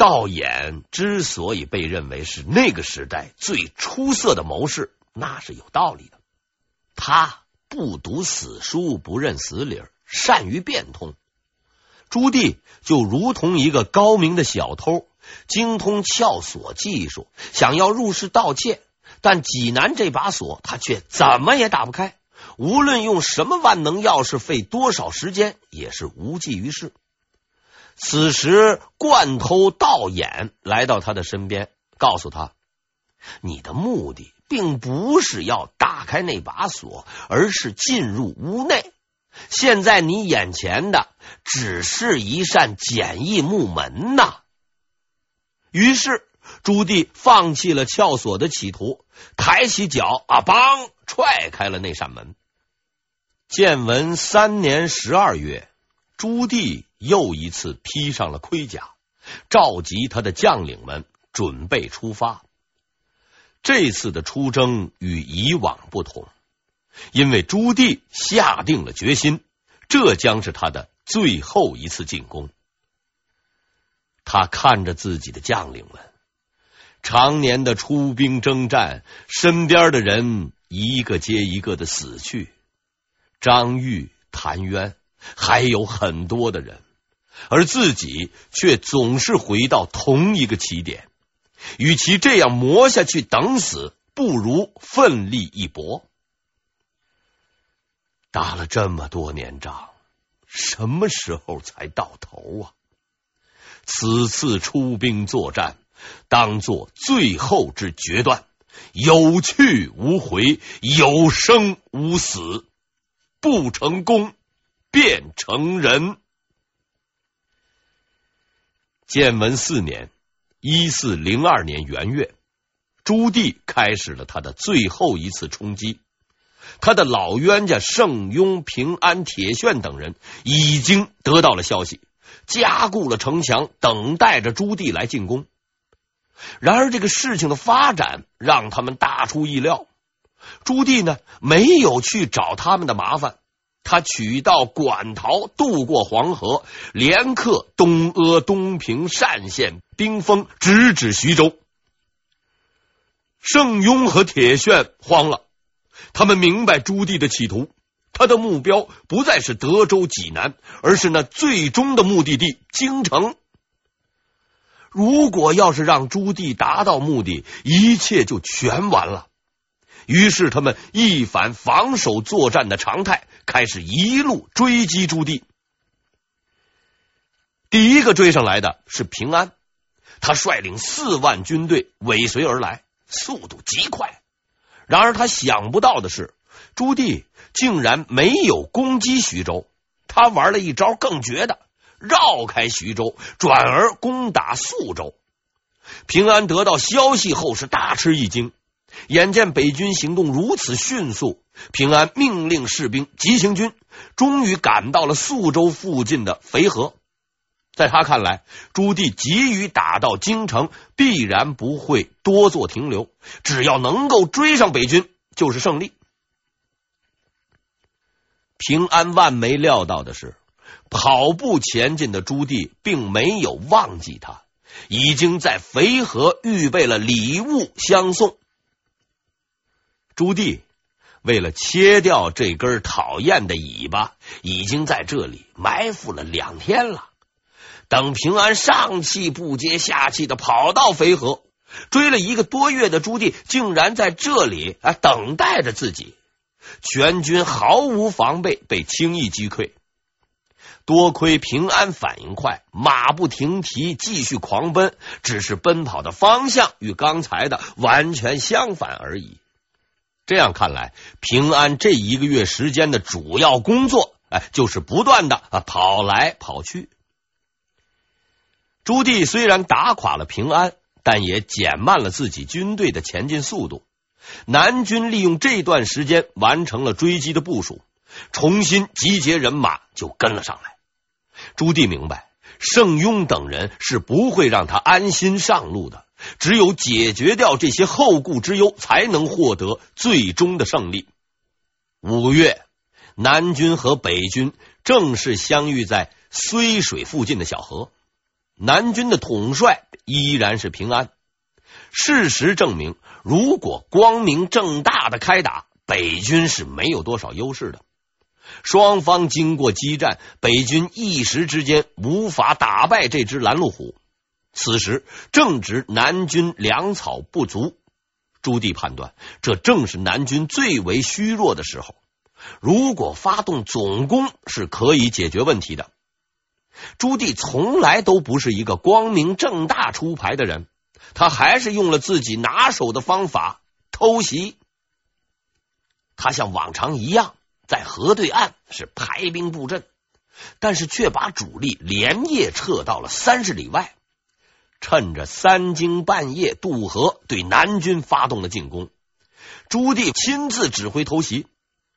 道衍之所以被认为是那个时代最出色的谋士，那是有道理的。他不读死书，不认死理儿，善于变通。朱棣就如同一个高明的小偷，精通撬锁技术，想要入室盗窃，但济南这把锁他却怎么也打不开。无论用什么万能钥匙，费多少时间，也是无济于事。此时，惯偷道眼来到他的身边，告诉他：“你的目的并不是要打开那把锁，而是进入屋内。现在你眼前的只是一扇简易木门呐。”于是，朱棣放弃了撬锁的企图，抬起脚啊，梆踹开了那扇门。建文三年十二月，朱棣。又一次披上了盔甲，召集他的将领们准备出发。这次的出征与以往不同，因为朱棣下定了决心，这将是他的最后一次进攻。他看着自己的将领们，常年的出兵征战，身边的人一个接一个的死去，张玉、谭渊，还有很多的人。而自己却总是回到同一个起点，与其这样磨下去等死，不如奋力一搏。打了这么多年仗，什么时候才到头啊？此次出兵作战，当作最后之决断，有去无回，有生无死，不成功变成人。建文四年（一四零二年元月），朱棣开始了他的最后一次冲击。他的老冤家盛庸、平安、铁铉等人已经得到了消息，加固了城墙，等待着朱棣来进攻。然而，这个事情的发展让他们大出意料。朱棣呢，没有去找他们的麻烦。他取道馆陶，渡过黄河，连克东阿、东平、单县、兵锋，直指徐州。盛庸和铁铉慌了，他们明白朱棣的企图，他的目标不再是德州、济南，而是那最终的目的地京城。如果要是让朱棣达到目的，一切就全完了。于是，他们一反防守作战的常态，开始一路追击朱棣。第一个追上来的是平安，他率领四万军队尾随而来，速度极快。然而，他想不到的是，朱棣竟然没有攻击徐州，他玩了一招更绝的，绕开徐州，转而攻打宿州。平安得到消息后是大吃一惊。眼见北军行动如此迅速，平安命令士兵急行军，终于赶到了宿州附近的肥河。在他看来，朱棣急于打到京城，必然不会多做停留，只要能够追上北军，就是胜利。平安万没料到的是，跑步前进的朱棣并没有忘记他，已经在肥河预备了礼物相送。朱棣为了切掉这根讨厌的尾巴，已经在这里埋伏了两天了。等平安上气不接下气的跑到肥河，追了一个多月的朱棣，竟然在这里啊等待着自己。全军毫无防备，被轻易击溃。多亏平安反应快，马不停蹄继续狂奔，只是奔跑的方向与刚才的完全相反而已。这样看来，平安这一个月时间的主要工作，哎，就是不断的啊跑来跑去。朱棣虽然打垮了平安，但也减慢了自己军队的前进速度。南军利用这段时间完成了追击的部署，重新集结人马就跟了上来。朱棣明白，盛庸等人是不会让他安心上路的。只有解决掉这些后顾之忧，才能获得最终的胜利。五月，南军和北军正式相遇在睢水附近的小河。南军的统帅依然是平安。事实证明，如果光明正大的开打，北军是没有多少优势的。双方经过激战，北军一时之间无法打败这只拦路虎。此时正值南军粮草不足，朱棣判断这正是南军最为虚弱的时候。如果发动总攻，是可以解决问题的。朱棣从来都不是一个光明正大出牌的人。他还是用了自己拿手的方法偷袭。他像往常一样在河对岸是排兵布阵，但是却把主力连夜撤到了三十里外，趁着三更半夜渡河，对南军发动了进攻。朱棣亲自指挥偷袭，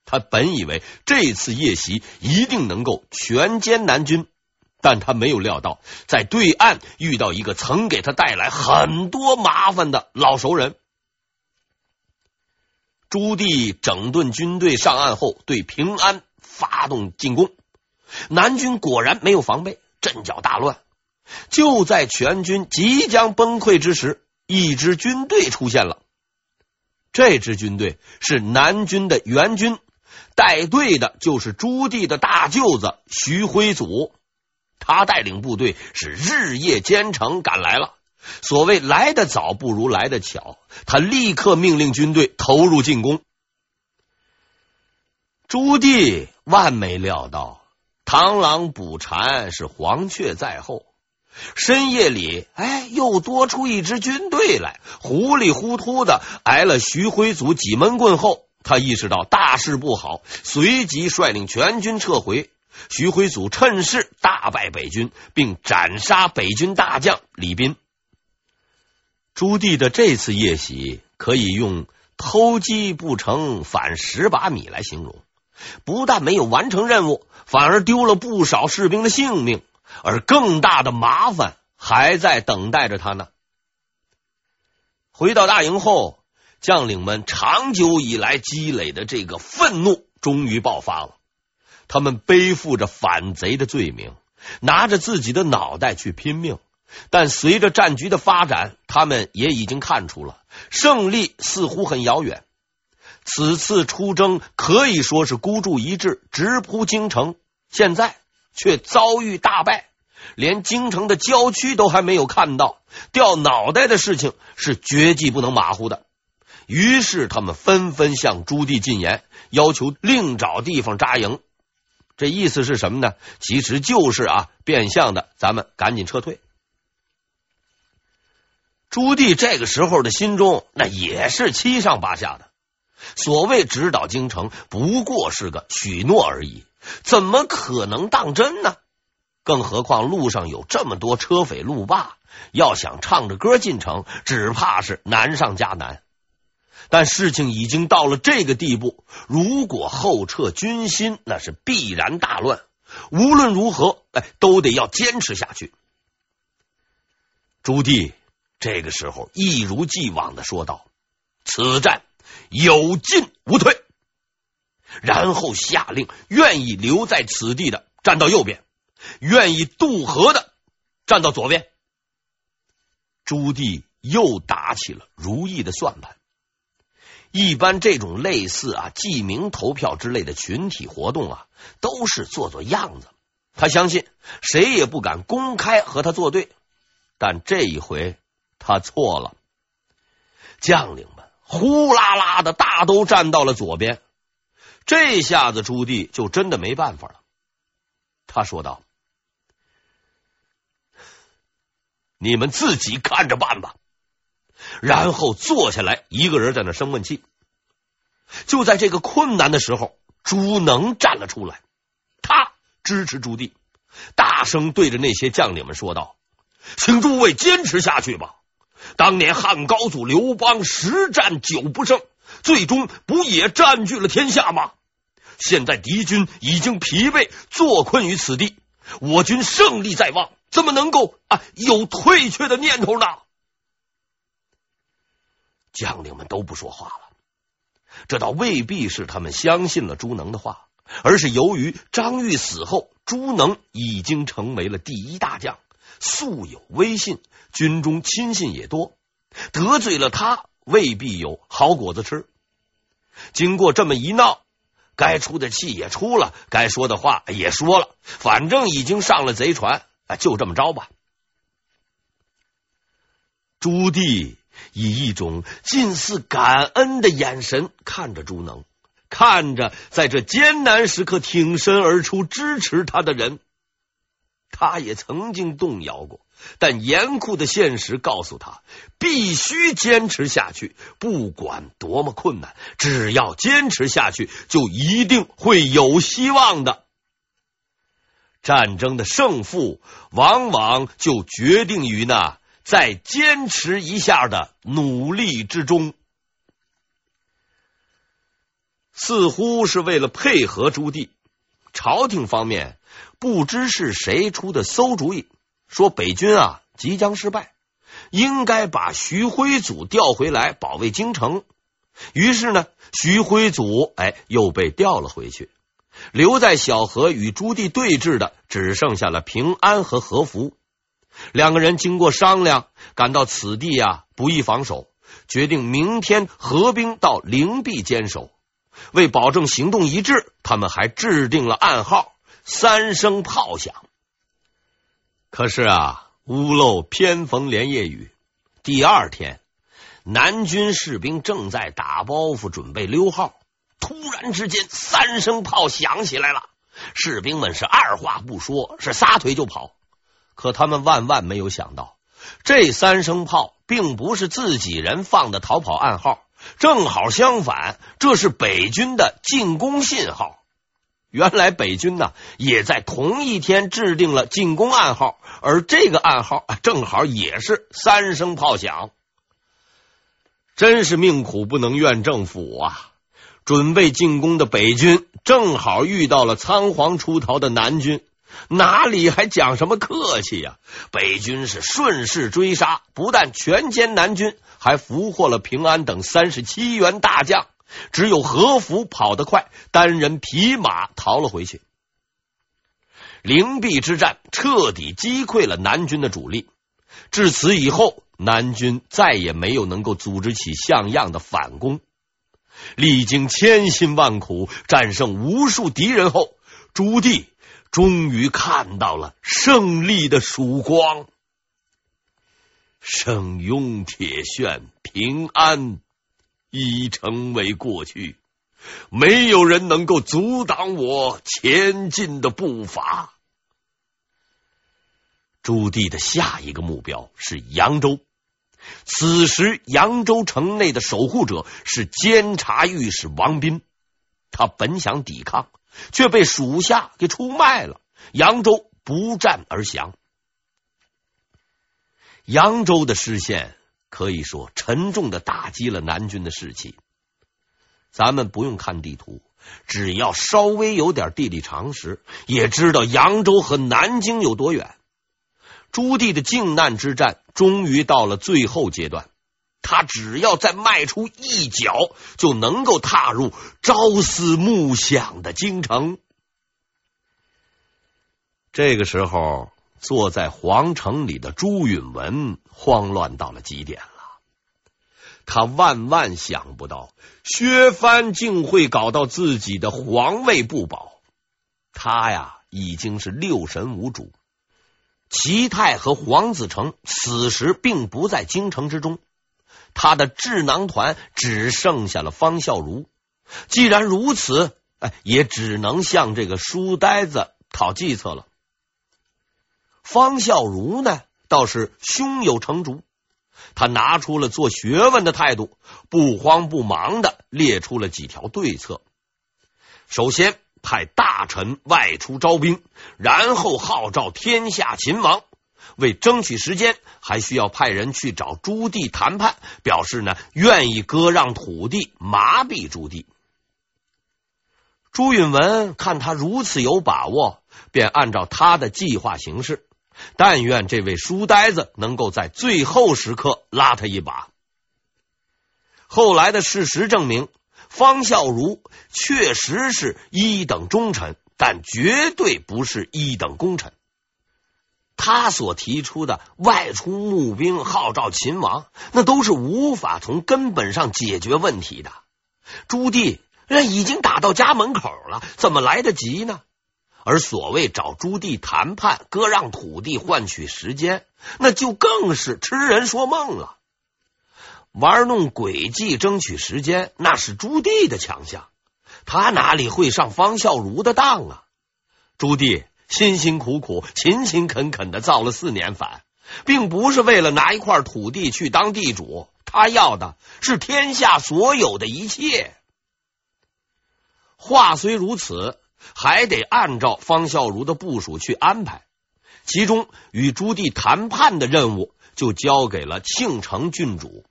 他本以为这次夜袭一定能够全歼南军。但他没有料到，在对岸遇到一个曾给他带来很多麻烦的老熟人。朱棣整顿军队上岸后，对平安发动进攻。南军果然没有防备，阵脚大乱。就在全军即将崩溃之时，一支军队出现了。这支军队是南军的援军，带队的就是朱棣的大舅子徐辉祖。他带领部队是日夜兼程赶来了。所谓来得早不如来得巧，他立刻命令军队投入进攻。朱棣万没料到，螳螂捕蝉是黄雀在后。深夜里，哎，又多出一支军队来。糊里糊涂的挨了徐辉祖几闷棍后，他意识到大事不好，随即率领全军撤回。徐辉祖趁势大败北军，并斩杀北军大将李斌。朱棣的这次夜袭可以用“偷鸡不成反蚀把米”来形容。不但没有完成任务，反而丢了不少士兵的性命，而更大的麻烦还在等待着他呢。回到大营后，将领们长久以来积累的这个愤怒终于爆发了。他们背负着反贼的罪名，拿着自己的脑袋去拼命。但随着战局的发展，他们也已经看出了胜利似乎很遥远。此次出征可以说是孤注一掷，直扑京城，现在却遭遇大败，连京城的郊区都还没有看到，掉脑袋的事情是绝技不能马虎的。于是他们纷纷向朱棣进言，要求另找地方扎营。这意思是什么呢？其实就是啊，变相的，咱们赶紧撤退。朱棣这个时候的心中那也是七上八下的。所谓直捣京城，不过是个许诺而已，怎么可能当真呢？更何况路上有这么多车匪路霸，要想唱着歌进城，只怕是难上加难。但事情已经到了这个地步，如果后撤，军心那是必然大乱。无论如何，哎，都得要坚持下去。朱棣这个时候一如既往的说道：“此战有进无退。”然后下令，愿意留在此地的站到右边，愿意渡河的站到左边。朱棣又打起了如意的算盘。一般这种类似啊记名投票之类的群体活动啊，都是做做样子。他相信谁也不敢公开和他作对，但这一回他错了。将领们呼啦啦的大都站到了左边，这下子朱棣就真的没办法了。他说道：“你们自己看着办吧。”然后坐下来，一个人在那生闷气。就在这个困难的时候，朱能站了出来，他支持朱棣，大声对着那些将领们说道：“请诸位坚持下去吧！当年汉高祖刘邦十战九不胜，最终不也占据了天下吗？现在敌军已经疲惫，坐困于此地，我军胜利在望，怎么能够啊有退却的念头呢？”将领们都不说话了，这倒未必是他们相信了朱能的话，而是由于张玉死后，朱能已经成为了第一大将，素有威信，军中亲信也多，得罪了他未必有好果子吃。经过这么一闹，该出的气也出了，该说的话也说了，反正已经上了贼船，就这么着吧。朱棣以一种近似感恩的眼神看着朱能，看着在这艰难时刻挺身而出支持他的人。他也曾经动摇过，但严酷的现实告诉他，必须坚持下去。不管多么困难，只要坚持下去，就一定会有希望的。战争的胜负，往往就决定于那再坚持一下的努力之中。似乎是为了配合朱棣，朝廷方面。不知是谁出的馊主意，说北军啊即将失败，应该把徐辉祖调回来保卫京城。于是呢，徐辉祖哎又被调了回去，留在小河与朱棣对峙的只剩下了平安和何福。两个人经过商量，感到此地啊不易防守，决定明天合兵到灵璧坚守。为保证行动一致，他们还制定了暗号。三声炮响，可是啊，屋漏偏逢连夜雨。第二天，南军士兵正在打包袱，准备溜号。突然之间，三声炮响起来了。士兵们是二话不说，是撒腿就跑。可他们万万没有想到，这三声炮并不是自己人放的逃跑暗号，正好相反，这是北军的进攻信号。原来北军呢，也在同一天制定了进攻暗号，而这个暗号正好也是三声炮响。真是命苦不能怨政府啊！准备进攻的北军正好遇到了仓皇出逃的南军，哪里还讲什么客气呀？北军是顺势追杀，不但全歼南军，还俘获了平安等三十七员大将。只有何福跑得快，单人匹马逃了回去。灵璧之战彻底击溃了南军的主力，至此以后，南军再也没有能够组织起像样的反攻。历经千辛万苦，战胜无数敌人后，朱棣终于看到了胜利的曙光。圣雍铁铉平安。已成为过去，没有人能够阻挡我前进的步伐。朱棣的下一个目标是扬州，此时扬州城内的守护者是监察御史王斌，他本想抵抗，却被属下给出卖了。扬州不战而降，扬州的失陷。可以说，沉重的打击了南军的士气。咱们不用看地图，只要稍微有点地理常识，也知道扬州和南京有多远。朱棣的靖难之战终于到了最后阶段，他只要再迈出一脚，就能够踏入朝思暮想的京城。这个时候。坐在皇城里的朱允文慌乱到了极点了。他万万想不到薛藩竟会搞到自己的皇位不保。他呀，已经是六神无主。齐泰和黄子成此时并不在京城之中，他的智囊团只剩下了方孝孺。既然如此，哎，也只能向这个书呆子讨计策了。方孝孺呢，倒是胸有成竹，他拿出了做学问的态度，不慌不忙的列出了几条对策。首先派大臣外出招兵，然后号召天下秦王。为争取时间，还需要派人去找朱棣谈判，表示呢愿意割让土地，麻痹朱棣。朱允文看他如此有把握，便按照他的计划行事。但愿这位书呆子能够在最后时刻拉他一把。后来的事实证明，方孝孺确实是一等忠臣，但绝对不是一等功臣。他所提出的外出募兵号召秦王，那都是无法从根本上解决问题的。朱棣那已经打到家门口了，怎么来得及呢？而所谓找朱棣谈判，割让土地换取时间，那就更是痴人说梦了。玩弄诡计争取时间，那是朱棣的强项，他哪里会上方孝孺的当啊？朱棣辛辛苦苦、勤勤恳恳的造了四年反，并不是为了拿一块土地去当地主，他要的是天下所有的一切。话虽如此。还得按照方孝孺的部署去安排，其中与朱棣谈判的任务就交给了庆城郡主，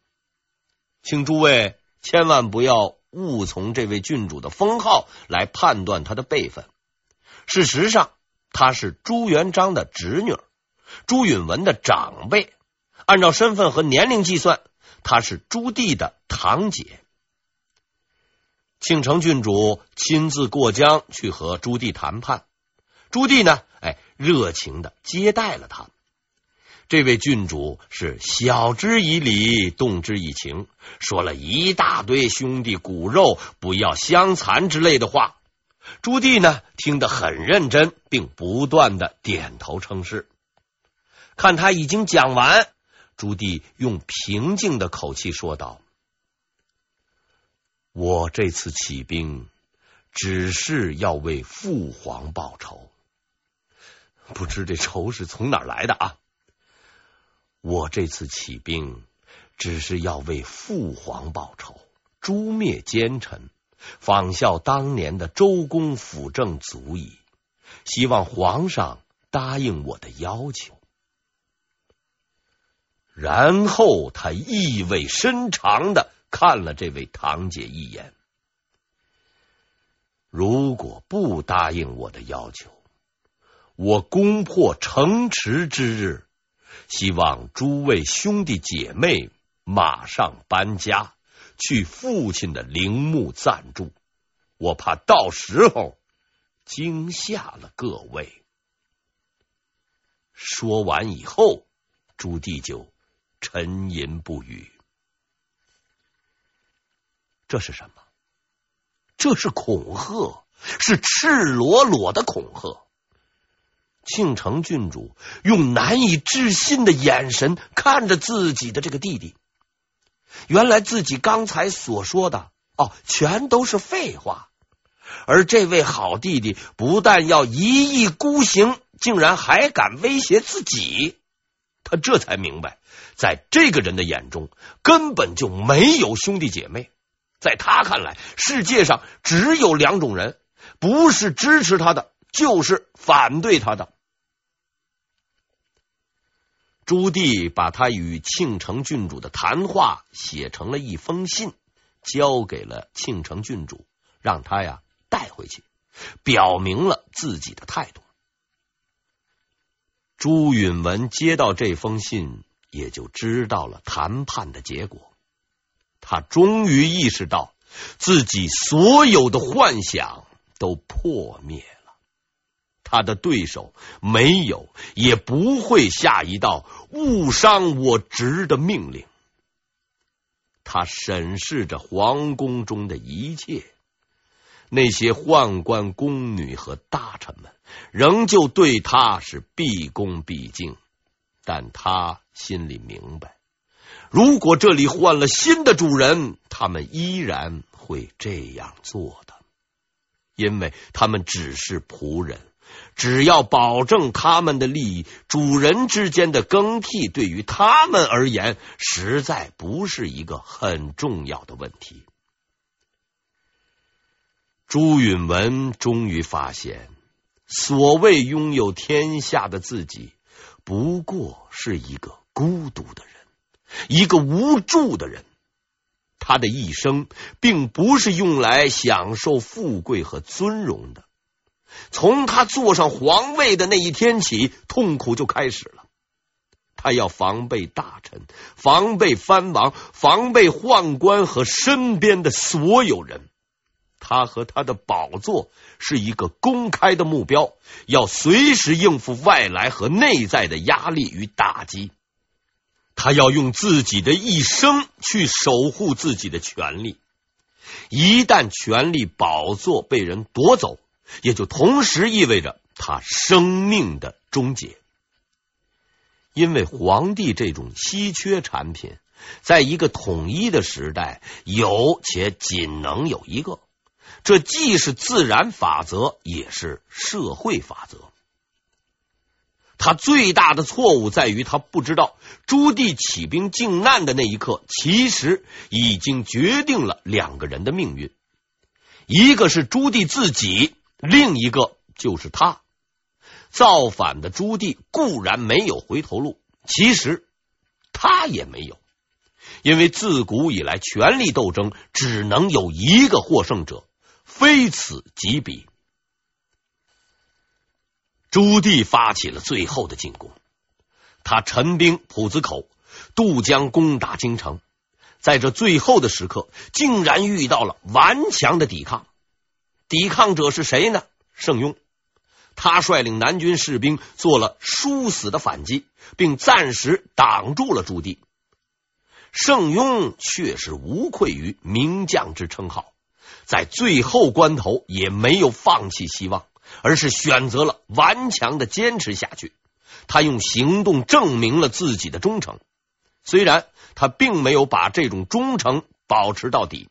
请诸位千万不要误从这位郡主的封号来判断他的辈分。事实上，他是朱元璋的侄女，朱允文的长辈，按照身份和年龄计算，他是朱棣的堂姐。庆城郡主亲自过江去和朱棣谈判，朱棣呢，哎，热情的接待了他。这位郡主是晓之以理，动之以情，说了一大堆兄弟骨肉不要相残之类的话。朱棣呢，听得很认真，并不断的点头称是。看他已经讲完，朱棣用平静的口气说道。我这次起兵，只是要为父皇报仇，不知这仇是从哪儿来的啊？我这次起兵，只是要为父皇报仇，诛灭奸臣，仿效当年的周公辅政足矣。希望皇上答应我的要求。然后他意味深长的。看了这位堂姐一眼，如果不答应我的要求，我攻破城池之日，希望诸位兄弟姐妹马上搬家去父亲的陵墓暂住，我怕到时候惊吓了各位。说完以后，朱棣就沉吟不语。这是什么？这是恐吓，是赤裸裸的恐吓。庆城郡主用难以置信的眼神看着自己的这个弟弟。原来自己刚才所说的哦，全都是废话。而这位好弟弟不但要一意孤行，竟然还敢威胁自己。他这才明白，在这个人的眼中，根本就没有兄弟姐妹。在他看来，世界上只有两种人，不是支持他的，就是反对他的。朱棣把他与庆城郡主的谈话写成了一封信，交给了庆城郡主，让他呀带回去，表明了自己的态度。朱允文接到这封信，也就知道了谈判的结果。他终于意识到，自己所有的幻想都破灭了。他的对手没有，也不会下一道误伤我侄的命令。他审视着皇宫中的一切，那些宦官、宫女和大臣们仍旧对他是毕恭毕敬，但他心里明白。如果这里换了新的主人，他们依然会这样做的，因为他们只是仆人。只要保证他们的利益，主人之间的更替对于他们而言，实在不是一个很重要的问题。朱允文终于发现，所谓拥有天下的自己，不过是一个孤独的人。一个无助的人，他的一生并不是用来享受富贵和尊荣的。从他坐上皇位的那一天起，痛苦就开始了。他要防备大臣，防备藩王，防备宦官和身边的所有人。他和他的宝座是一个公开的目标，要随时应付外来和内在的压力与打击。他要用自己的一生去守护自己的权利。一旦权力宝座被人夺走，也就同时意味着他生命的终结。因为皇帝这种稀缺产品，在一个统一的时代，有且仅能有一个。这既是自然法则，也是社会法则。他最大的错误在于，他不知道朱棣起兵靖难的那一刻，其实已经决定了两个人的命运。一个是朱棣自己，另一个就是他。造反的朱棣固然没有回头路，其实他也没有，因为自古以来，权力斗争只能有一个获胜者，非此即彼。朱棣发起了最后的进攻，他陈兵浦子口，渡江攻打京城。在这最后的时刻，竟然遇到了顽强的抵抗。抵抗者是谁呢？盛庸。他率领南军士兵做了殊死的反击，并暂时挡住了朱棣。盛庸确实无愧于名将之称号，在最后关头也没有放弃希望。而是选择了顽强的坚持下去，他用行动证明了自己的忠诚。虽然他并没有把这种忠诚保持到底，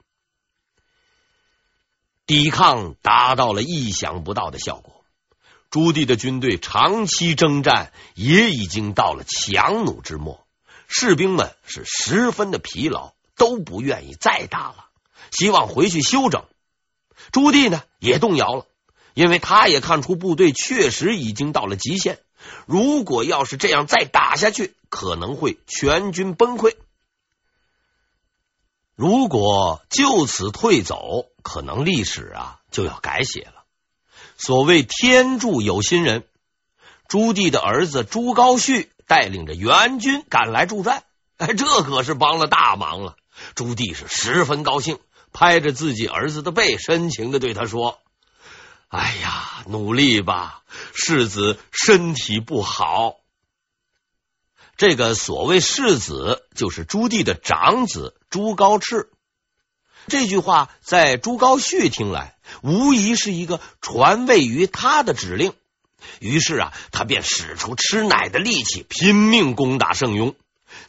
抵抗达到了意想不到的效果。朱棣的军队长期征战，也已经到了强弩之末，士兵们是十分的疲劳，都不愿意再打了，希望回去休整。朱棣呢，也动摇了。因为他也看出部队确实已经到了极限，如果要是这样再打下去，可能会全军崩溃。如果就此退走，可能历史啊就要改写了。所谓天助有心人，朱棣的儿子朱高煦带领着援军赶来助战，哎，这可是帮了大忙了。朱棣是十分高兴，拍着自己儿子的背，深情的对他说。哎呀，努力吧，世子身体不好。这个所谓世子，就是朱棣的长子朱高炽。这句话在朱高煦听来，无疑是一个传位于他的指令。于是啊，他便使出吃奶的力气，拼命攻打盛庸。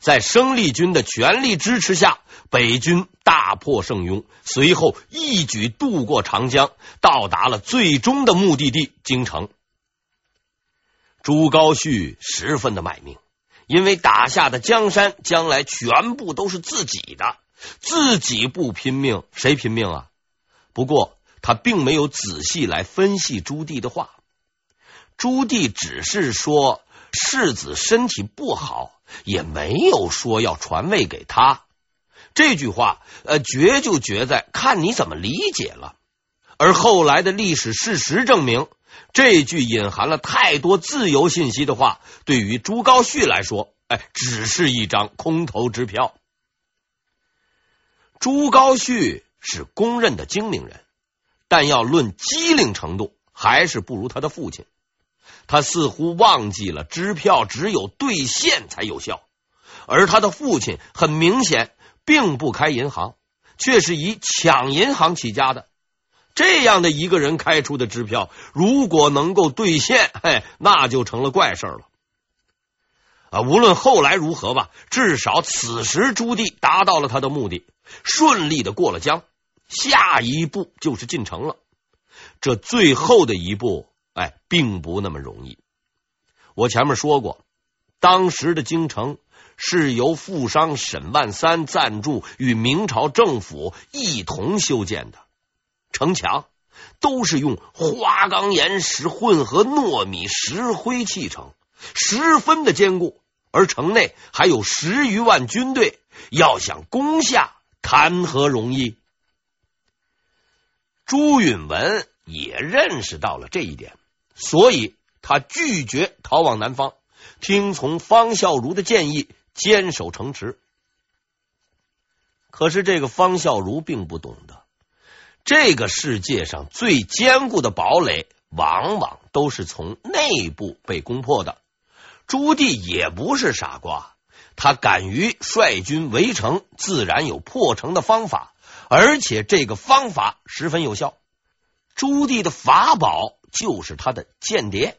在生力军的全力支持下，北军大破盛庸，随后一举渡过长江，到达了最终的目的地京城。朱高煦十分的卖命，因为打下的江山将来全部都是自己的，自己不拼命，谁拼命啊？不过他并没有仔细来分析朱棣的话，朱棣只是说世子身体不好。也没有说要传位给他，这句话呃，绝就绝在看你怎么理解了。而后来的历史事实证明，这句隐含了太多自由信息的话，对于朱高煦来说，哎，只是一张空头支票。朱高煦是公认的精明人，但要论机灵程度，还是不如他的父亲。他似乎忘记了支票只有兑现才有效，而他的父亲很明显并不开银行，却是以抢银行起家的。这样的一个人开出的支票，如果能够兑现，嘿，那就成了怪事了。啊，无论后来如何吧，至少此时朱棣达到了他的目的，顺利的过了江，下一步就是进城了。这最后的一步。哎，并不那么容易。我前面说过，当时的京城是由富商沈万三赞助，与明朝政府一同修建的。城墙都是用花岗岩石混合糯米石灰砌成，十分的坚固。而城内还有十余万军队，要想攻下，谈何容易？朱允炆也认识到了这一点。所以他拒绝逃往南方，听从方孝孺的建议，坚守城池。可是这个方孝孺并不懂得，这个世界上最坚固的堡垒，往往都是从内部被攻破的。朱棣也不是傻瓜，他敢于率军围城，自然有破城的方法，而且这个方法十分有效。朱棣的法宝就是他的间谍。